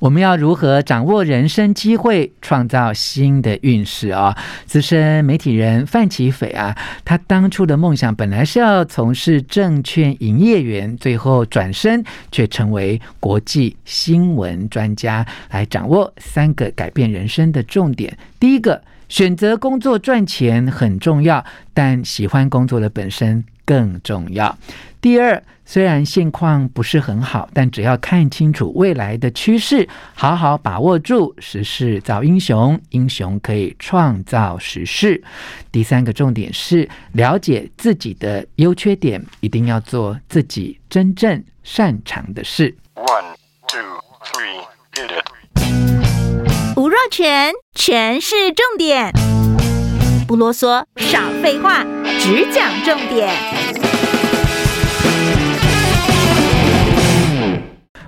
我们要如何掌握人生机会，创造新的运势啊？资深媒体人范琪斐啊，他当初的梦想本来是要从事证券营业员，最后转身却成为国际新闻专家，来掌握三个改变人生的重点。第一个，选择工作赚钱很重要，但喜欢工作的本身更重要。第二，虽然现况不是很好，但只要看清楚未来的趋势，好好把握住，时势造英雄，英雄可以创造时势。第三个重点是了解自己的优缺点，一定要做自己真正擅长的事。One, two, three, hit it。吴若权，权式重点，不啰嗦，少废话，只讲重点。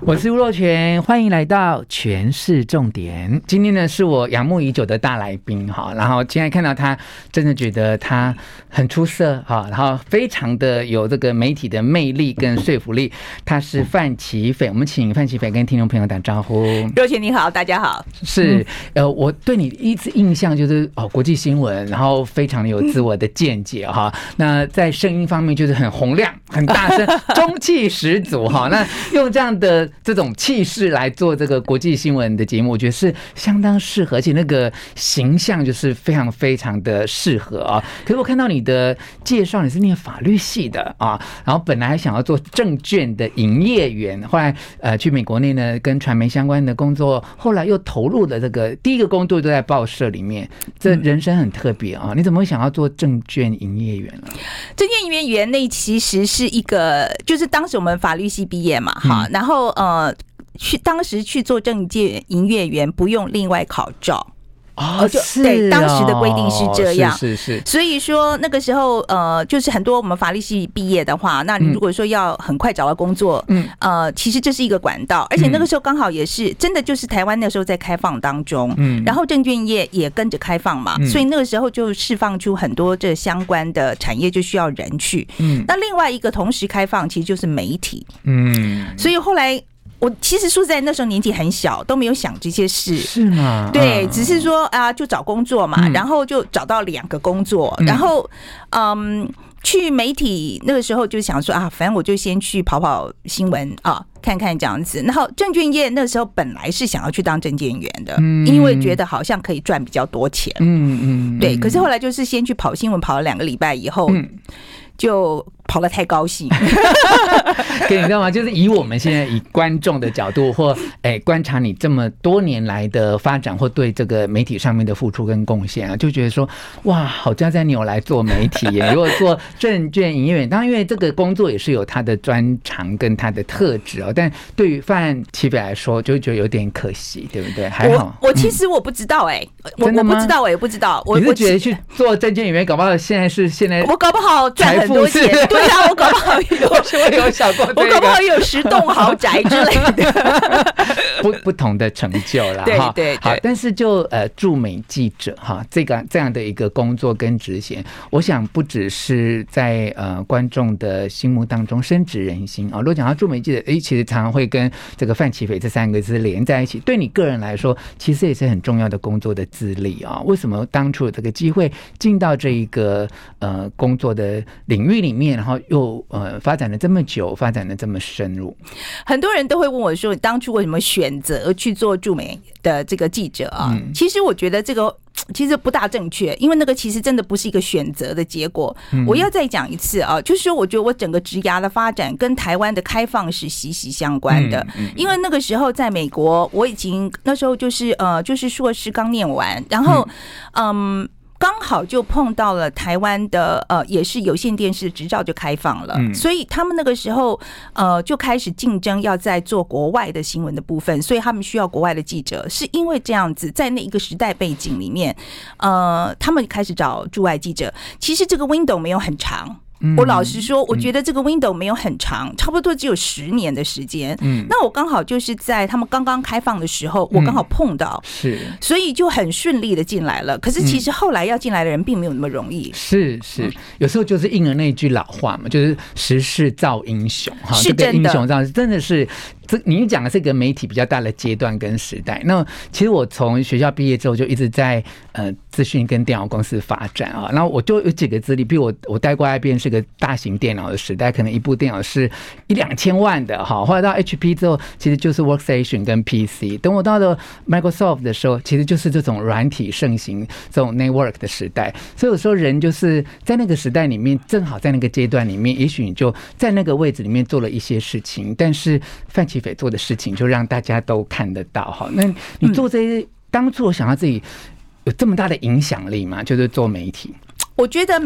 我是吴若权，欢迎来到全市重点。今天呢，是我仰慕已久的大来宾哈，然后现在看到他，真的觉得他很出色哈，然后非常的有这个媒体的魅力跟说服力。他是范琪斐，我们请范琪斐跟听众朋友打招呼。若权你好，大家好。是呃，我对你一直印象就是哦，国际新闻，然后非常有自我的见解哈。那在声音方面就是很洪亮、很大声、中气十足哈。那用这样的。这种气势来做这个国际新闻的节目，我觉得是相当适合，而且那个形象就是非常非常的适合啊。可是我看到你的介绍，你是念法律系的啊，然后本来想要做证券的营业员，后来呃去美国内呢跟传媒相关的工作，后来又投入了这个第一个工作都在报社里面，这人生很特别啊。你怎么会想要做证券营业员呢？证券营业员那其实是一个，就是当时我们法律系毕业嘛，哈，然后呃，去当时去做证券营业员不用另外考照。哦，就对，当时的规定是这样，是是。所以说那个时候，呃，就是很多我们法律系毕业的话，那你如果说要很快找到工作，嗯，呃，其实这是一个管道，而且那个时候刚好也是真的，就是台湾那时候在开放当中，嗯，然后证券业也跟着开放嘛，所以那个时候就释放出很多这相关的产业就需要人去，嗯，那另外一个同时开放其实就是媒体，嗯，所以后来。我其实说实在，那时候年纪很小，都没有想这些事，是吗？对，只是说啊，就找工作嘛，然后就找到两个工作，然后嗯，去媒体那个时候就想说啊，反正我就先去跑跑新闻啊，看看这样子。然后证券业那时候本来是想要去当证券员的，因为觉得好像可以赚比较多钱，嗯嗯，对。可是后来就是先去跑新闻，跑了两个礼拜以后，就。跑得太高兴，可你知道吗？就是以我们现在以观众的角度，或哎观察你这么多年来的发展，或对这个媒体上面的付出跟贡献啊，就觉得说哇，好家在你有来做媒体耶！如果做证券营业员，当然因为这个工作也是有他的专长跟他的特质哦。但对于范启北来说，就觉得有点可惜，对不对？还好，我，我其实我不知道哎、欸，我我不知道，我也不知道。我是觉得去做证券营业员，搞不好现在是现在我搞不好赚很多钱。对 啊，我搞不好有，我有想过，我搞不好有十栋豪宅之类的，不不同的成就啦。对对，好，但是就呃驻美记者哈，这个这样的一个工作跟职衔，我想不只是在呃观众的心目当中深植人心啊。如果讲到驻美记者，哎，其实常常会跟这个范奇斐这三个字连在一起。对你个人来说，其实也是很重要的工作的资历啊。为什么当初有这个机会进到这一个呃工作的领域里面，然后又呃，发展了这么久，发展的这么深入，很多人都会问我说：“你当初为什么选择去做驻美的这个记者啊？”嗯、其实我觉得这个 其实不大正确，因为那个其实真的不是一个选择的结果。嗯、我要再讲一次啊，就是说，我觉得我整个职涯的发展跟台湾的开放是息息相关的。嗯嗯、因为那个时候在美国，我已经那时候就是呃，就是硕士刚念完，然后嗯。嗯刚好就碰到了台湾的呃，也是有线电视执照就开放了，嗯、所以他们那个时候呃就开始竞争，要在做国外的新闻的部分，所以他们需要国外的记者，是因为这样子，在那一个时代背景里面，呃，他们开始找驻外记者。其实这个 window 没有很长。我老实说，我觉得这个 window 没有很长，差不多只有十年的时间。嗯，那我刚好就是在他们刚刚开放的时候，我刚好碰到，是，所以就很顺利的进来了。可是其实后来要进来的人并没有那么容易。是是，有时候就是应了那句老话嘛，就是时势造英雄哈。是真的，英雄造真的是。这你讲的是一个媒体比较大的阶段跟时代。那其实我从学校毕业之后就一直在呃资讯跟电脑公司发展啊。然后我就有几个资历，比如我我待过 IBM 是个大型电脑的时代，可能一部电脑是一两千万的哈。后来到 HP 之后，其实就是 Workstation 跟 PC。等我到了 Microsoft 的时候，其实就是这种软体盛行、这种 network 的时代。所以有时候人就是在那个时代里面，正好在那个阶段里面，也许你就在那个位置里面做了一些事情，但是范琪斐做的事情就让大家都看得到哈。那你做这些，当初我想到自己有这么大的影响力吗？就是做媒体，我觉得。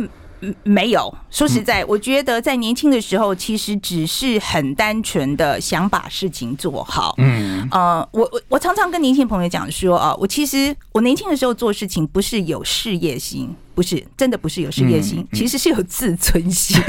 没有，说实在，我觉得在年轻的时候，其实只是很单纯的想把事情做好。嗯，呃，我我我常常跟年轻朋友讲说啊，我其实我年轻的时候做事情不是有事业心，不是真的不是有事业心，其实是有自尊心。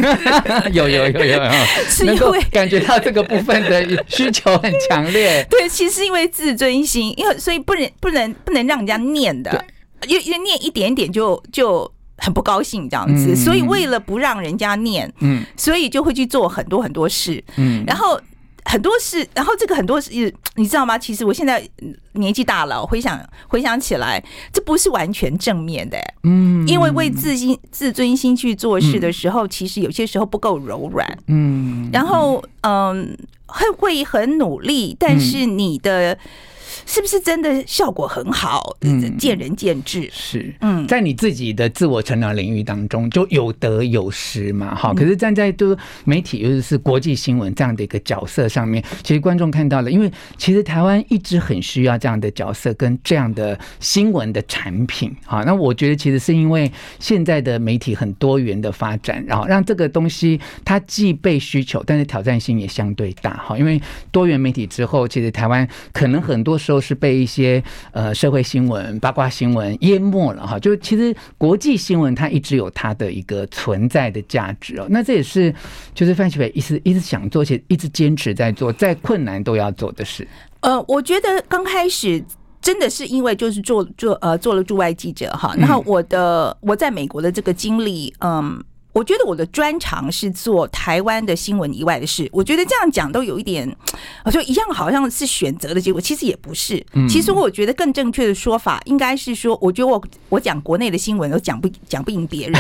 有有有有有，是因为感觉到这个部分的需求很强烈。对，其实因为自尊心，因为所以不能不能不能让人家念的，因为念一点点就就。很不高兴这样子，所以为了不让人家念，嗯，所以就会去做很多很多事，嗯，然后很多事，然后这个很多事，你知道吗？其实我现在年纪大了，回想回想起来，这不是完全正面的，嗯，因为为自信自尊心去做事的时候，其实有些时候不够柔软，嗯，然后嗯，会会很努力，但是你的。是不是真的效果很好？嗯，见仁见智。是，嗯，在你自己的自我成长领域当中，就有得有失嘛。哈，可是站在都媒体，尤其是国际新闻这样的一个角色上面，其实观众看到了，因为其实台湾一直很需要这样的角色跟这样的新闻的产品。好，那我觉得其实是因为现在的媒体很多元的发展，然后让这个东西它既被需求，但是挑战性也相对大。哈，因为多元媒体之后，其实台湾可能很多时候。都是被一些呃社会新闻、八卦新闻淹没了哈，就其实国际新闻它一直有它的一个存在的价值哦。那这也是就是范琪斐一直一直想做，且一直坚持在做，再困难都要做的事。呃，我觉得刚开始真的是因为就是做做呃做了驻外记者哈，然后我的我在美国的这个经历，嗯。我觉得我的专长是做台湾的新闻以外的事。我觉得这样讲都有一点，我说一样好像是选择的结果，其实也不是。其实我觉得更正确的说法应该是说，我觉得我我讲国内的新闻都讲不讲不赢别人。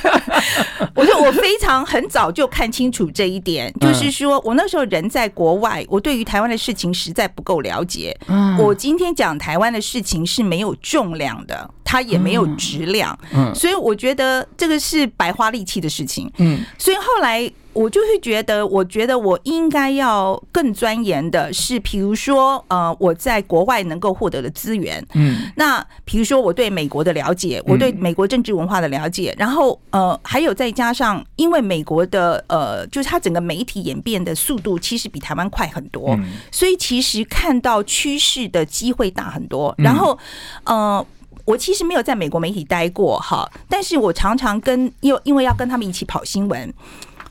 我说我非常很早就看清楚这一点，就是说我那时候人在国外，我对于台湾的事情实在不够了解。我今天讲台湾的事情是没有重量的。它也没有质量，嗯，所以我觉得这个是白花力气的事情，嗯，所以后来我就会觉得，我觉得我应该要更钻研的是，比如说，呃，我在国外能够获得的资源，嗯，那比如说我对美国的了解，我对美国政治文化的了解，然后呃，还有再加上，因为美国的呃，就是它整个媒体演变的速度其实比台湾快很多，所以其实看到趋势的机会大很多，然后呃。我其实没有在美国媒体待过哈，但是我常常跟因为因为要跟他们一起跑新闻，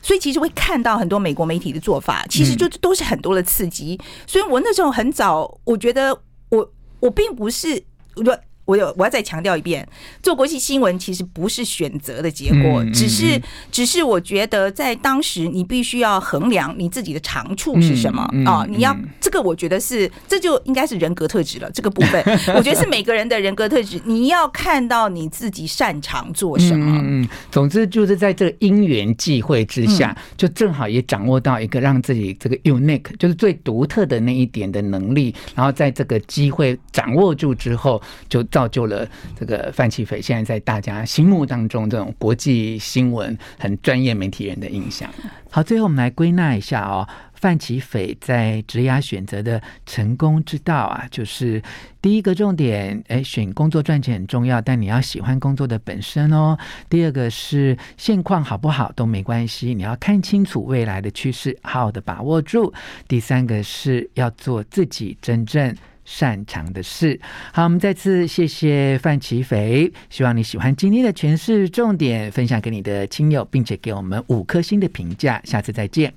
所以其实会看到很多美国媒体的做法，其实就都是很多的刺激。所以我那时候很早，我觉得我我并不是我。我有，我要再强调一遍，做国际新闻其实不是选择的结果，只是，只是我觉得在当时你必须要衡量你自己的长处是什么啊，你要这个，我觉得是这就应该是人格特质了。这个部分，我觉得是每个人的人格特质，你要看到你自己擅长做什么。嗯，总之就是在这个因缘际会之下，就正好也掌握到一个让自己这个 unique，就是最独特的那一点的能力，然后在这个机会掌握住之后，就。造就了这个范琪斐现在在大家心目当中这种国际新闻很专业媒体人的印象。好，最后我们来归纳一下哦，范琪斐在职涯选择的成功之道啊，就是第一个重点，哎，选工作赚钱很重要，但你要喜欢工作的本身哦。第二个是现况好不好都没关系，你要看清楚未来的趋势，好好的把握住。第三个是要做自己真正擅长的事。好，我们再次谢谢范奇斐，希望你喜欢今天的诠释重点，分享给你的亲友，并且给我们五颗星的评价。下次再见。